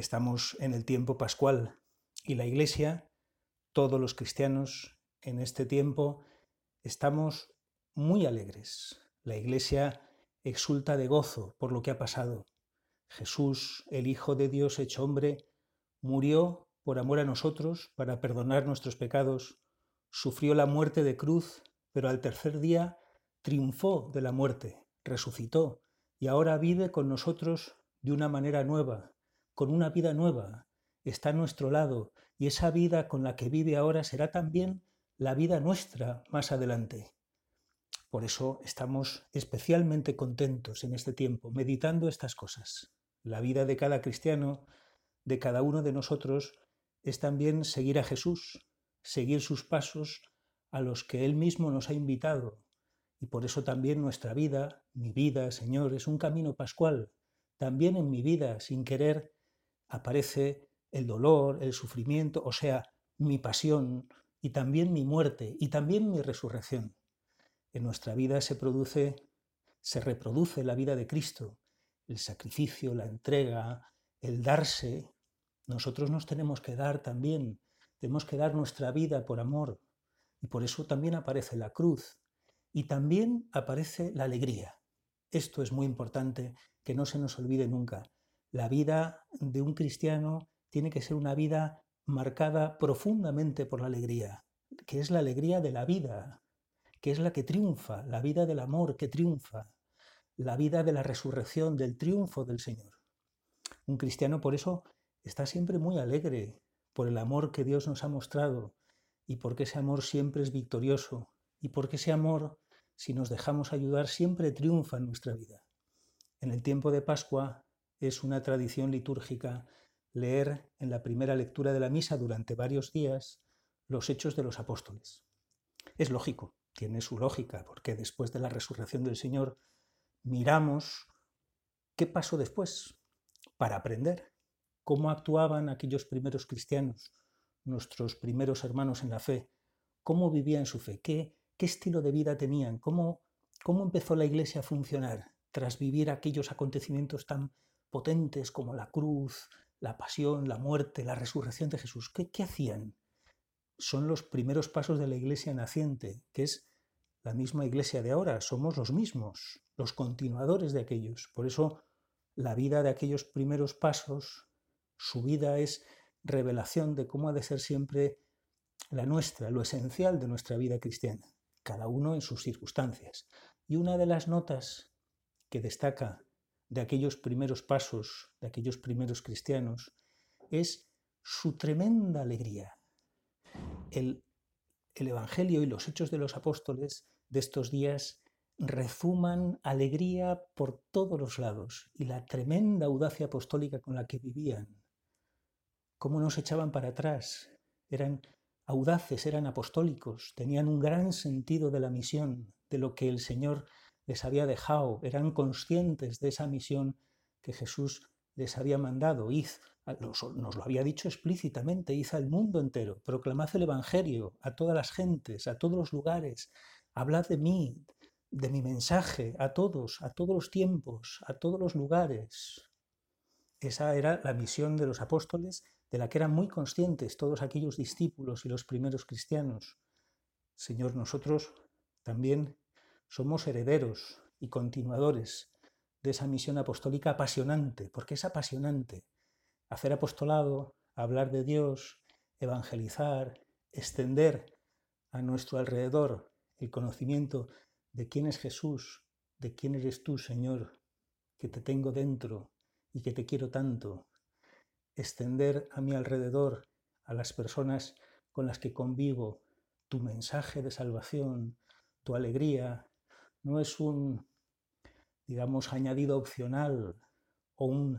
Estamos en el tiempo pascual y la Iglesia, todos los cristianos en este tiempo, estamos muy alegres. La Iglesia exulta de gozo por lo que ha pasado. Jesús, el Hijo de Dios hecho hombre, murió por amor a nosotros para perdonar nuestros pecados, sufrió la muerte de cruz, pero al tercer día triunfó de la muerte, resucitó y ahora vive con nosotros de una manera nueva, con una vida nueva, está a nuestro lado y esa vida con la que vive ahora será también la vida nuestra más adelante. Por eso estamos especialmente contentos en este tiempo, meditando estas cosas. La vida de cada cristiano, de cada uno de nosotros, es también seguir a Jesús, seguir sus pasos a los que Él mismo nos ha invitado. Y por eso también nuestra vida, mi vida, Señor, es un camino pascual. También en mi vida, sin querer, aparece el dolor, el sufrimiento, o sea, mi pasión y también mi muerte y también mi resurrección. En nuestra vida se produce, se reproduce la vida de Cristo, el sacrificio, la entrega, el darse. Nosotros nos tenemos que dar también, tenemos que dar nuestra vida por amor. Y por eso también aparece la cruz y también aparece la alegría. Esto es muy importante que no se nos olvide nunca. La vida de un cristiano tiene que ser una vida marcada profundamente por la alegría, que es la alegría de la vida, que es la que triunfa, la vida del amor que triunfa, la vida de la resurrección, del triunfo del Señor. Un cristiano por eso está siempre muy alegre por el amor que Dios nos ha mostrado y porque ese amor siempre es victorioso y porque ese amor, si nos dejamos ayudar, siempre triunfa en nuestra vida. En el tiempo de Pascua es una tradición litúrgica leer en la primera lectura de la misa durante varios días los hechos de los apóstoles. Es lógico, tiene su lógica, porque después de la resurrección del Señor miramos qué pasó después para aprender cómo actuaban aquellos primeros cristianos, nuestros primeros hermanos en la fe, cómo vivían su fe, qué, qué estilo de vida tenían, cómo, cómo empezó la iglesia a funcionar tras vivir aquellos acontecimientos tan potentes como la cruz, la pasión, la muerte, la resurrección de Jesús. ¿Qué, qué hacían? Son los primeros pasos de la iglesia naciente, que es la misma iglesia de ahora, somos los mismos, los continuadores de aquellos. Por eso la vida de aquellos primeros pasos, su vida es revelación de cómo ha de ser siempre la nuestra, lo esencial de nuestra vida cristiana, cada uno en sus circunstancias. Y una de las notas que destaca de aquellos primeros pasos, de aquellos primeros cristianos, es su tremenda alegría. El, el, Evangelio y los hechos de los apóstoles de estos días rezuman alegría por todos los lados y la tremenda audacia apostólica con la que vivían. Cómo nos echaban para atrás. Eran audaces, eran apostólicos, tenían un gran sentido de la misión, de lo que el Señor les había dejado, eran conscientes de esa misión que Jesús les había mandado. Id, nos lo había dicho explícitamente, id al mundo entero, proclamad el Evangelio a todas las gentes, a todos los lugares, hablad de mí, de mi mensaje, a todos, a todos los tiempos, a todos los lugares. Esa era la misión de los apóstoles, de la que eran muy conscientes todos aquellos discípulos y los primeros cristianos. Señor, nosotros también somos herederos y continuadores de esa misión apostólica apasionante, porque es apasionante hacer apostolado, hablar de Dios, evangelizar, extender a nuestro alrededor el conocimiento de quién es Jesús, de quién eres tú, Señor, que te tengo dentro y que te quiero tanto, extender a mi alrededor, a las personas con las que convivo, tu mensaje de salvación, tu alegría, no es un, digamos, añadido opcional o un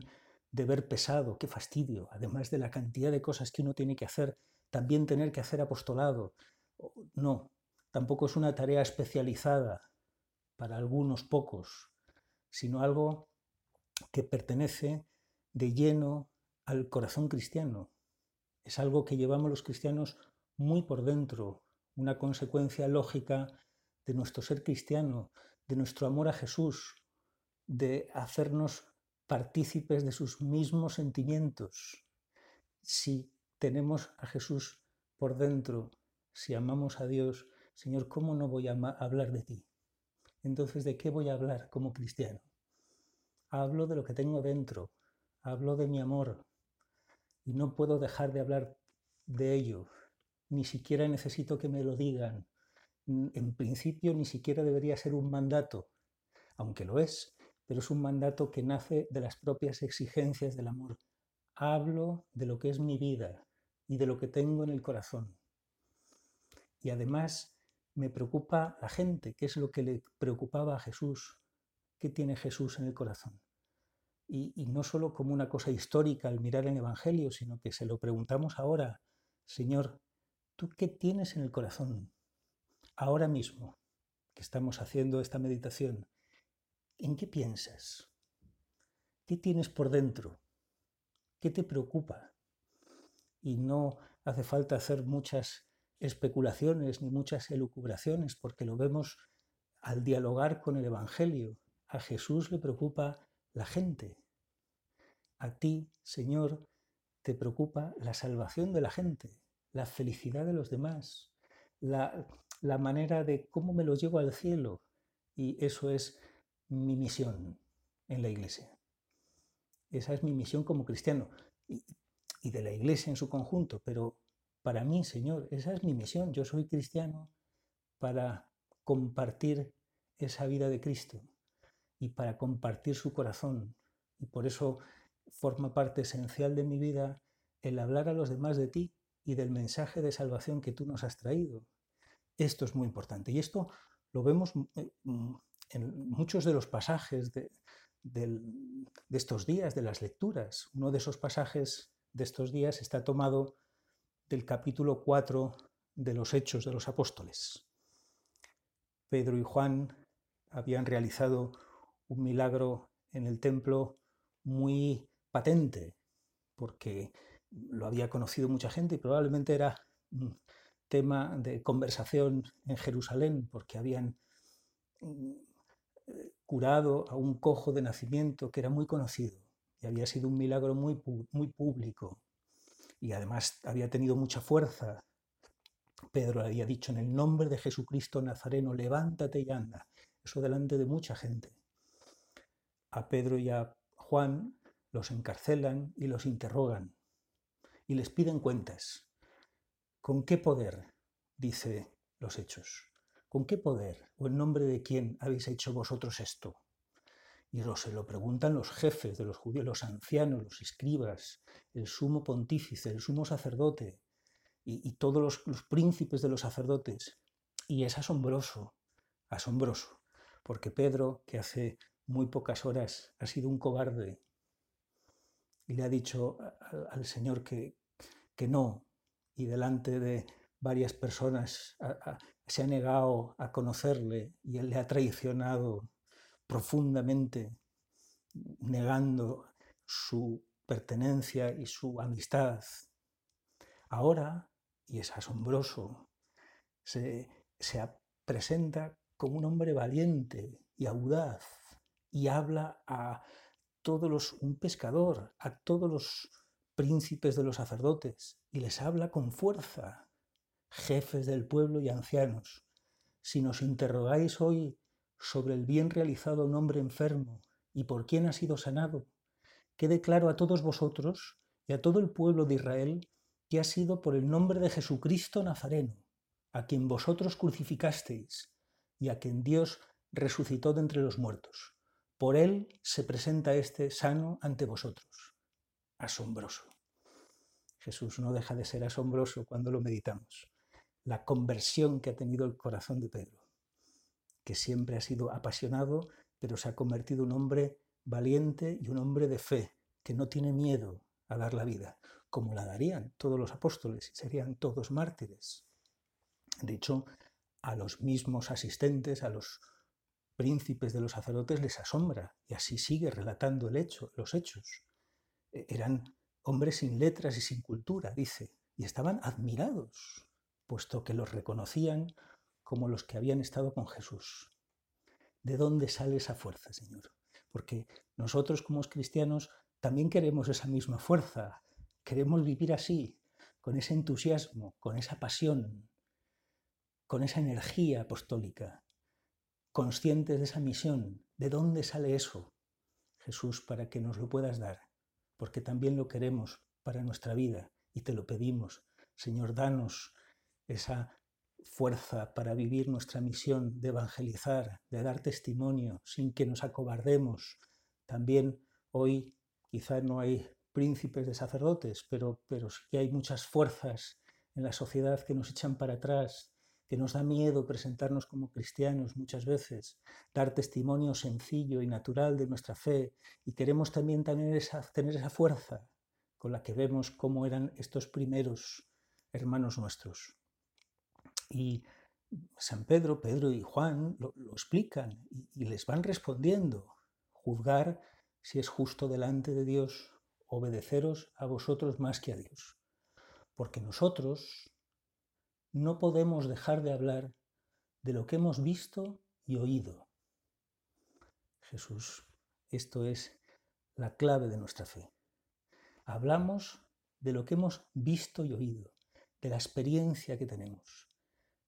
deber pesado, qué fastidio, además de la cantidad de cosas que uno tiene que hacer, también tener que hacer apostolado. No, tampoco es una tarea especializada para algunos pocos, sino algo que pertenece de lleno al corazón cristiano. Es algo que llevamos los cristianos muy por dentro, una consecuencia lógica de nuestro ser cristiano, de nuestro amor a Jesús, de hacernos partícipes de sus mismos sentimientos. Si tenemos a Jesús por dentro, si amamos a Dios, Señor, ¿cómo no voy a hablar de ti? Entonces, ¿de qué voy a hablar como cristiano? Hablo de lo que tengo dentro, hablo de mi amor y no puedo dejar de hablar de ello. Ni siquiera necesito que me lo digan. En principio, ni siquiera debería ser un mandato, aunque lo es, pero es un mandato que nace de las propias exigencias del amor. Hablo de lo que es mi vida y de lo que tengo en el corazón. Y además me preocupa la gente, qué es lo que le preocupaba a Jesús, qué tiene Jesús en el corazón. Y, y, no solo como una cosa histórica al mirar el Evangelio, sino que se lo preguntamos ahora, Señor, ¿tú qué tienes en el corazón? Ahora mismo que estamos haciendo esta meditación, ¿en qué piensas? ¿Qué tienes por dentro? ¿Qué te preocupa? Y no hace falta hacer muchas especulaciones ni muchas elucubraciones, porque lo vemos al dialogar con el Evangelio. A Jesús le preocupa la gente. A ti, Señor, te preocupa la salvación de la gente, la felicidad de los demás, la, la manera de cómo me lo llevo al cielo. Y eso es mi misión en la iglesia. Esa es mi misión como cristiano y, y de la iglesia en su conjunto, pero para mí, Señor, esa es mi misión. Yo soy cristiano para compartir esa vida de Cristo y para compartir su corazón. Y por eso forma parte esencial de mi vida el hablar a los demás de ti y del mensaje de salvación que tú nos has traído. Esto es muy importante. Y esto lo vemos eh, mm, en muchos de los pasajes de, de, estos días, de las lecturas. Uno de esos pasajes de estos días está tomado del capítulo 4 de los Hechos de los Apóstoles. Pedro y Juan habían realizado un milagro en el templo muy patente, porque lo había conocido mucha gente y probablemente era un tema de conversación en Jerusalén, porque habían mm, curado a un cojo de nacimiento que era muy conocido y había sido un milagro muy, muy público y además había tenido mucha fuerza. Pedro había dicho, en el nombre de Jesucristo Nazareno, levántate y anda. Eso delante de mucha gente. A Pedro y a Juan los encarcelan y los interrogan y les piden cuentas. ¿Con qué poder? dice los hechos. ¿Con qué poder o en nombre de quién habéis hecho vosotros esto? Y se lo preguntan los jefes de los judíos, los ancianos, los escribas, el sumo pontífice, el sumo sacerdote y, todos los, príncipes de los sacerdotes. Y es asombroso, asombroso, porque Pedro, que hace muy pocas horas ha sido un cobarde y le ha dicho al Señor que, que no, y delante de varias personas se ha negado a conocerle y él le ha traicionado profundamente, negando su pertenencia y su amistad. Ahora, y es asombroso, se, presenta como un hombre valiente y audaz y habla a todos los, un pescador, a todos los príncipes de los sacerdotes y les habla con fuerza, jefes del pueblo y ancianos. Si nos interrogáis hoy sobre el bien realizado a un hombre enfermo y por quién ha sido sanado, quede claro a todos vosotros y a todo el pueblo de Israel que ha sido por el nombre de Jesucristo Nazareno, a quien vosotros crucificasteis y a quien Dios resucitó de entre los muertos. Por él se presenta este sano ante vosotros. Asombroso. Jesús no deja de ser asombroso cuando lo meditamos. La conversión que ha tenido el corazón de Pedro que siempre ha sido apasionado, pero se ha convertido en un hombre valiente y un hombre de fe, que no tiene miedo a dar la vida, como la darían todos los apóstoles y serían todos mártires. De hecho, a los mismos asistentes, a los príncipes de los sacerdotes les asombra y así sigue relatando el hecho, los hechos. E, eran hombres sin letras y sin cultura, dice, y estaban admirados, puesto que los reconocían como los que habían estado con Jesús. ¿De dónde sale esa fuerza, Señor? Porque nosotros como cristianos también queremos esa misma fuerza, queremos vivir así, con ese entusiasmo, con esa pasión, con esa energía apostólica, conscientes de esa misión. ¿De dónde sale eso? Jesús, para que nos lo puedas dar, porque también lo queremos para nuestra vida y te lo pedimos. Señor, danos esa fuerza para vivir nuestra misión de evangelizar, de dar testimonio sin que nos acobardemos. También hoy quizá no hay príncipes de sacerdotes, pero, pero sí que hay muchas fuerzas en la sociedad que nos echan para atrás, que nos da miedo presentarnos como cristianos muchas veces, dar testimonio sencillo y natural de nuestra fe, y queremos también tener esa, fuerza con la que vemos cómo eran estos primeros hermanos nuestros. Y San Pedro, Pedro y Juan lo, explican y, les van respondiendo. Juzgar si es justo delante de Dios, obedeceros a vosotros más que a Dios. Porque nosotros no podemos dejar de hablar de lo que hemos visto y oído. Jesús, esto es la clave de nuestra fe. Hablamos de lo que hemos visto y oído, de la experiencia que tenemos.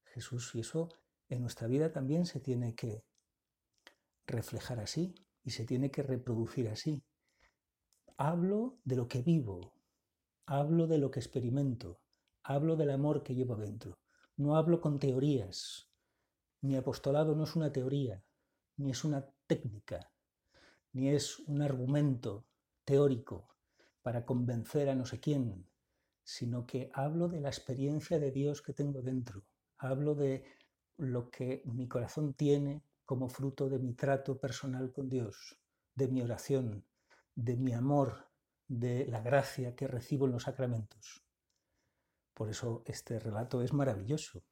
Jesús. Y eso en nuestra vida también se tiene que reflejar así y se tiene que reproducir así. Hablo de lo que vivo, hablo de lo que experimento, hablo del amor que llevo dentro. No hablo con teorías. Mi apostolado no es una teoría, ni es una técnica, ni es un argumento teórico para convencer a no sé quién, sino que hablo de la experiencia de Dios que tengo dentro, hablo de lo que mi corazón tiene como fruto de mi trato personal con Dios, de mi oración, de mi amor, de la gracia que recibo en los sacramentos. Por eso este relato es maravilloso.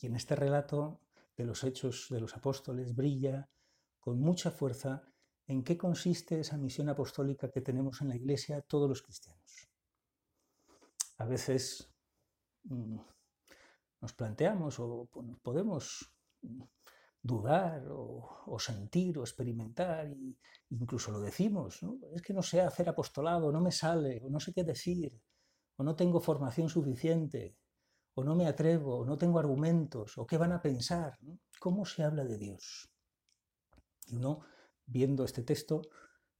Y en este relato de los hechos de los apóstoles brilla con mucha fuerza en qué consiste esa misión apostólica que tenemos en la Iglesia todos los cristianos. A veces mm, nos planteamos o podemos dudar o, sentir o experimentar, e incluso lo decimos, es que no sé hacer apostolado, no me sale, o no sé qué decir, o no tengo formación suficiente, o no me atrevo, o no tengo argumentos, o qué van a pensar, ¿cómo se habla de Dios? Y uno, viendo este texto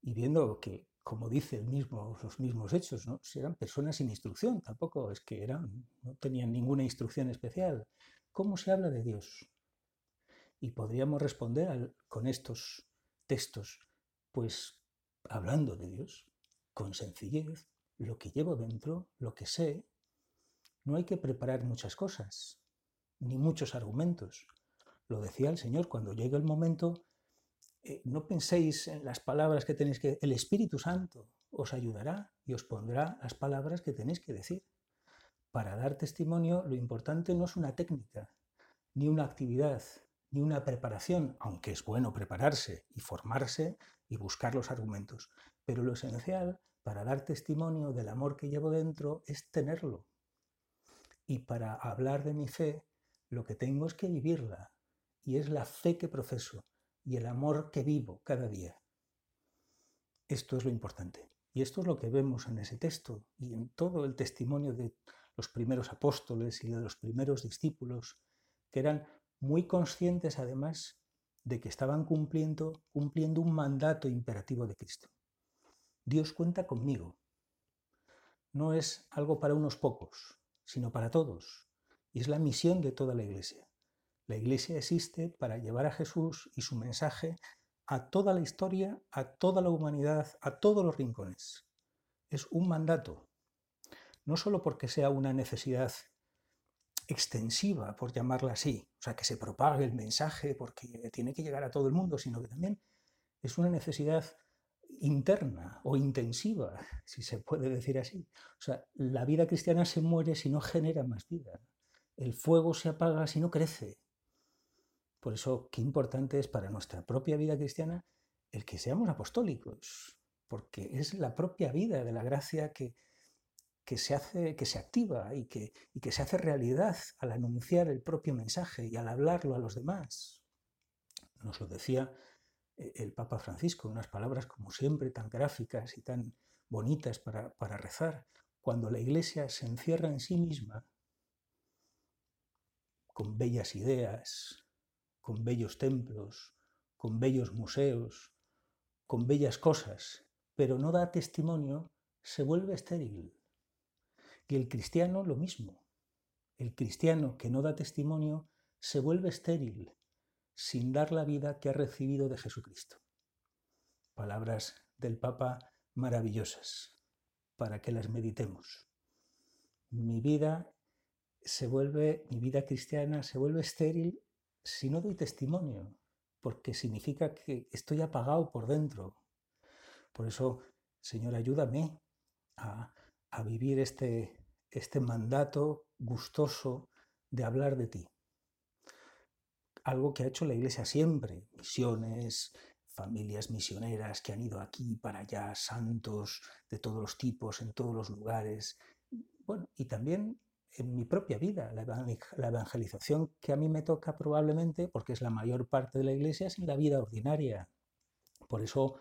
y viendo que como dice mismo, los mismos hechos, ¿no? Si eran personas sin instrucción, tampoco es que eran, no tenían ninguna instrucción especial. ¿Cómo se habla de Dios? Y podríamos responder con estos textos, pues hablando de Dios, con sencillez, lo que llevo dentro, lo que sé, no hay que preparar muchas cosas, ni muchos argumentos. Lo decía el Señor, cuando llegue el momento, eh, no penséis en las palabras que tenéis que... El Espíritu Santo os ayudará y os pondrá las palabras que tenéis que decir. Para dar testimonio lo importante no es una técnica, ni una actividad, ni una preparación, aunque es bueno prepararse y formarse y buscar los argumentos. Pero lo esencial para dar testimonio del amor que llevo dentro es tenerlo. Y para hablar de mi fe, lo que tengo es que vivirla. Y es la fe que profeso y el amor que vivo cada día. Esto es lo importante. Y esto es lo que vemos en ese texto y en todo el testimonio de los primeros apóstoles y de los primeros discípulos, que eran muy conscientes además de que estaban cumpliendo, cumpliendo un mandato imperativo de Cristo. Dios cuenta conmigo. No es algo para unos pocos, sino para todos. Y es la misión de toda la Iglesia. La Iglesia existe para llevar a Jesús y su mensaje a toda la historia, a toda la humanidad, a todos los rincones. Es un mandato, no solo porque sea una necesidad extensiva, por llamarla así, o sea, que se propague el mensaje porque tiene que llegar a todo el mundo, sino que también es una necesidad interna o intensiva, si se puede decir así. O sea, la vida cristiana se muere si no genera más vida. El fuego se apaga si no crece. Por eso, qué importante es para nuestra propia vida cristiana el que seamos apostólicos, porque es la propia vida de la gracia que, que se, hace, que se activa y que, y que se hace realidad al anunciar el propio mensaje y al hablarlo a los demás. Nos lo decía el Papa Francisco, unas palabras como siempre tan gráficas y tan bonitas para, para rezar, cuando la Iglesia se encierra en sí misma, con bellas ideas, con bellos templos, con bellos museos, con bellas cosas, pero no da testimonio, se vuelve estéril. Y el cristiano lo mismo. El cristiano que no da testimonio se vuelve estéril, sin dar la vida que ha recibido de Jesucristo. Palabras del Papa maravillosas, para que las meditemos. Mi vida se vuelve, mi vida cristiana se vuelve estéril si no doy testimonio, porque significa que estoy apagado por dentro. Por eso, Señor, ayúdame a, vivir este, este mandato gustoso de hablar de ti. Algo que ha hecho la Iglesia siempre, misiones, familias misioneras que han ido aquí para allá, santos de todos los tipos, en todos los lugares. Bueno, y también en mi propia vida. La evangelización que a mí me toca probablemente, porque es la mayor parte de la iglesia, es en la vida ordinaria. Por eso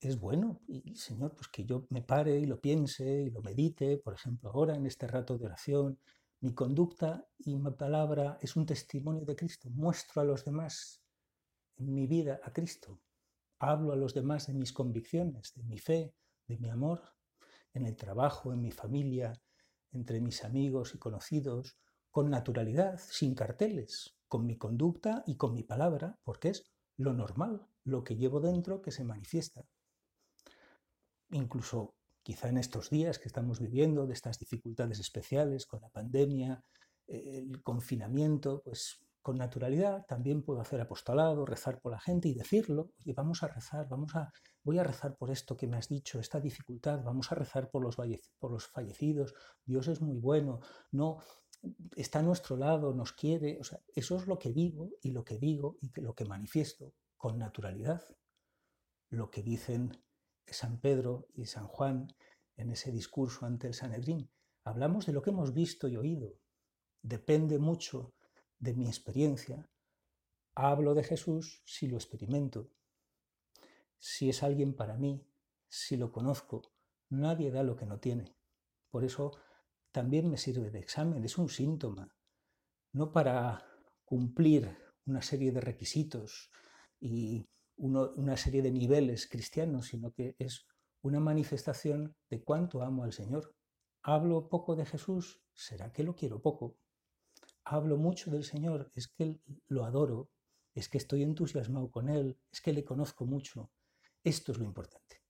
es bueno, y Señor, pues que yo me pare y lo piense y lo medite, por ejemplo, ahora en este rato de oración. Mi conducta y mi palabra es un testimonio de Cristo. Muestro a los demás en mi vida a Cristo. Hablo a los demás de mis convicciones, de mi fe, de mi amor, en el trabajo, en mi familia, entre mis amigos y conocidos, con naturalidad, sin carteles, con mi conducta y con mi palabra, porque es lo normal, lo que llevo dentro que se manifiesta. Incluso quizá en estos días que estamos viviendo, de estas dificultades especiales con la pandemia, el confinamiento, pues con naturalidad también puedo hacer apostolado, rezar por la gente y decirlo, oye, vamos a rezar, vamos a, voy a rezar por esto que me has dicho, esta dificultad, vamos a rezar por los, por los fallecidos, Dios es muy bueno, no está a nuestro lado, nos quiere, o sea, eso es lo que vivo y lo que digo y lo que manifiesto con naturalidad. Lo que dicen San Pedro y San Juan en ese discurso ante el Sanedrín. Hablamos de lo que hemos visto y oído. Depende mucho de mi experiencia, hablo de Jesús si lo experimento, si es alguien para mí, si lo conozco. Nadie da lo que no tiene. Por eso también me sirve de examen, es un síntoma, no para cumplir una serie de requisitos y una serie de niveles cristianos, sino que es una manifestación de cuánto amo al Señor. ¿Hablo poco de Jesús? ¿Será que lo quiero poco? hablo mucho del Señor, es que lo adoro, es que estoy entusiasmado con Él, es que le conozco mucho. Esto es lo importante.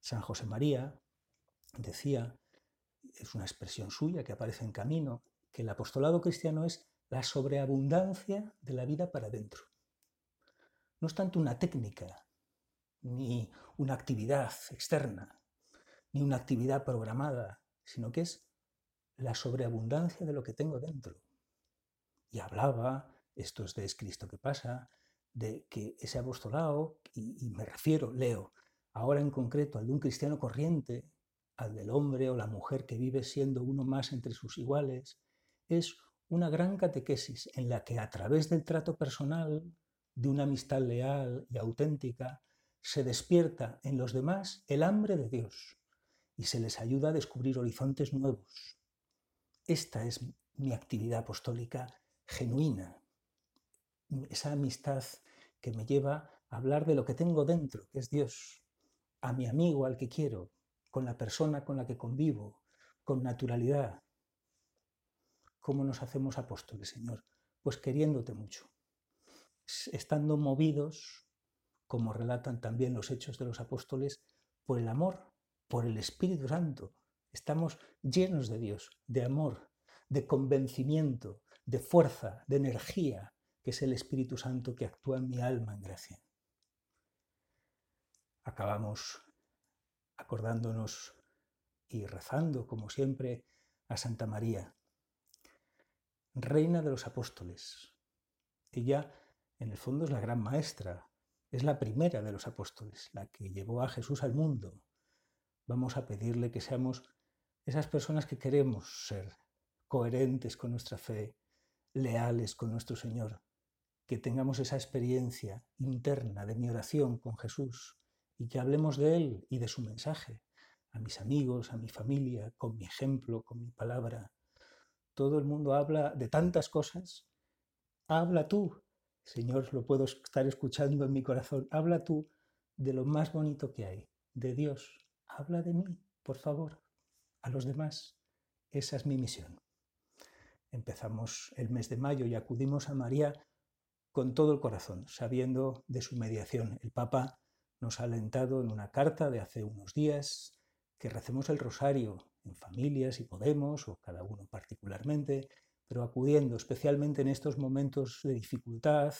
San José María decía, es una expresión suya que aparece en camino, que el apostolado cristiano es la sobreabundancia de la vida para adentro. No es tanto una técnica, ni una actividad externa, ni una actividad programada, sino que es la sobreabundancia de lo que tengo dentro. Y hablaba, esto es de Cristo que pasa, de que ese apostolado, y, me refiero, leo, ahora en concreto al de un cristiano corriente, al del hombre o la mujer que vive siendo uno más entre sus iguales, es una gran catequesis en la que a través del trato personal, de una amistad leal y auténtica, se despierta en los demás el hambre de Dios y se les ayuda a descubrir horizontes nuevos. Esta es mi actividad apostólica genuina, esa amistad que me lleva a hablar de lo que tengo dentro, que es Dios, a mi amigo, al que quiero, con la persona con la que convivo, con naturalidad. ¿Cómo nos hacemos apóstoles, Señor? Pues queriéndote mucho, estando movidos, como relatan también los hechos de los apóstoles, por el amor, por el Espíritu Santo. Estamos llenos de Dios, de amor, de convencimiento, de fuerza, de energía, que es el Espíritu Santo que actúa en mi alma en gracia. acabamos acordándonos y rezando, como siempre, a Santa María, Reina de los Apóstoles. Ella, en el fondo, es la gran maestra, es la primera de los apóstoles, la que llevó a Jesús al mundo. Vamos a pedirle que seamos esas personas que queremos ser coherentes con nuestra fe, leales con nuestro Señor, que tengamos esa experiencia interna de mi oración con Jesús y que hablemos de Él y de su mensaje a mis amigos, a mi familia, con mi ejemplo, con mi palabra. Todo el mundo habla de tantas cosas. Habla tú, Señor, lo puedo estar escuchando en mi corazón. Habla tú de lo más bonito que hay, de Dios. Habla de mí, por favor, a los demás. Esa es mi misión. Empezamos el mes de mayo y acudimos a María con todo el corazón, sabiendo de su mediación. El Papa nos ha alentado en una carta de hace unos días que recemos el rosario en familias si podemos, o cada uno particularmente, pero acudiendo especialmente en estos momentos de dificultad,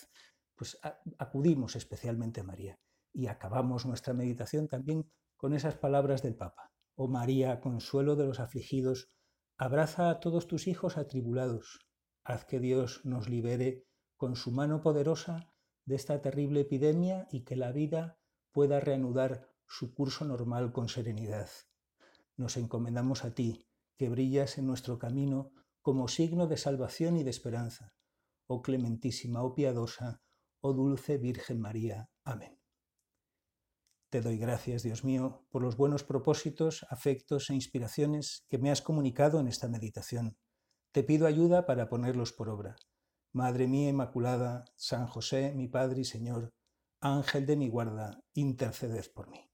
pues acudimos especialmente a María. Y acabamos nuestra meditación también con esas palabras del Papa. Oh María, consuelo de los afligidos, abraza a todos tus hijos atribulados. Haz que Dios nos libere con su mano poderosa de esta terrible epidemia y que la vida pueda reanudar su curso normal con serenidad. Nos encomendamos a ti, que brillas en nuestro camino como signo de salvación y de esperanza. Oh clementísima, oh piadosa, oh dulce Virgen María. Amén. Te doy gracias, Dios mío, por los buenos propósitos, afectos e inspiraciones que me has comunicado en esta meditación. Te pido ayuda para ponerlos por obra. Madre mía Inmaculada, San José, mi Padre y Señor, Ángel de mi guarda, interceded por mí.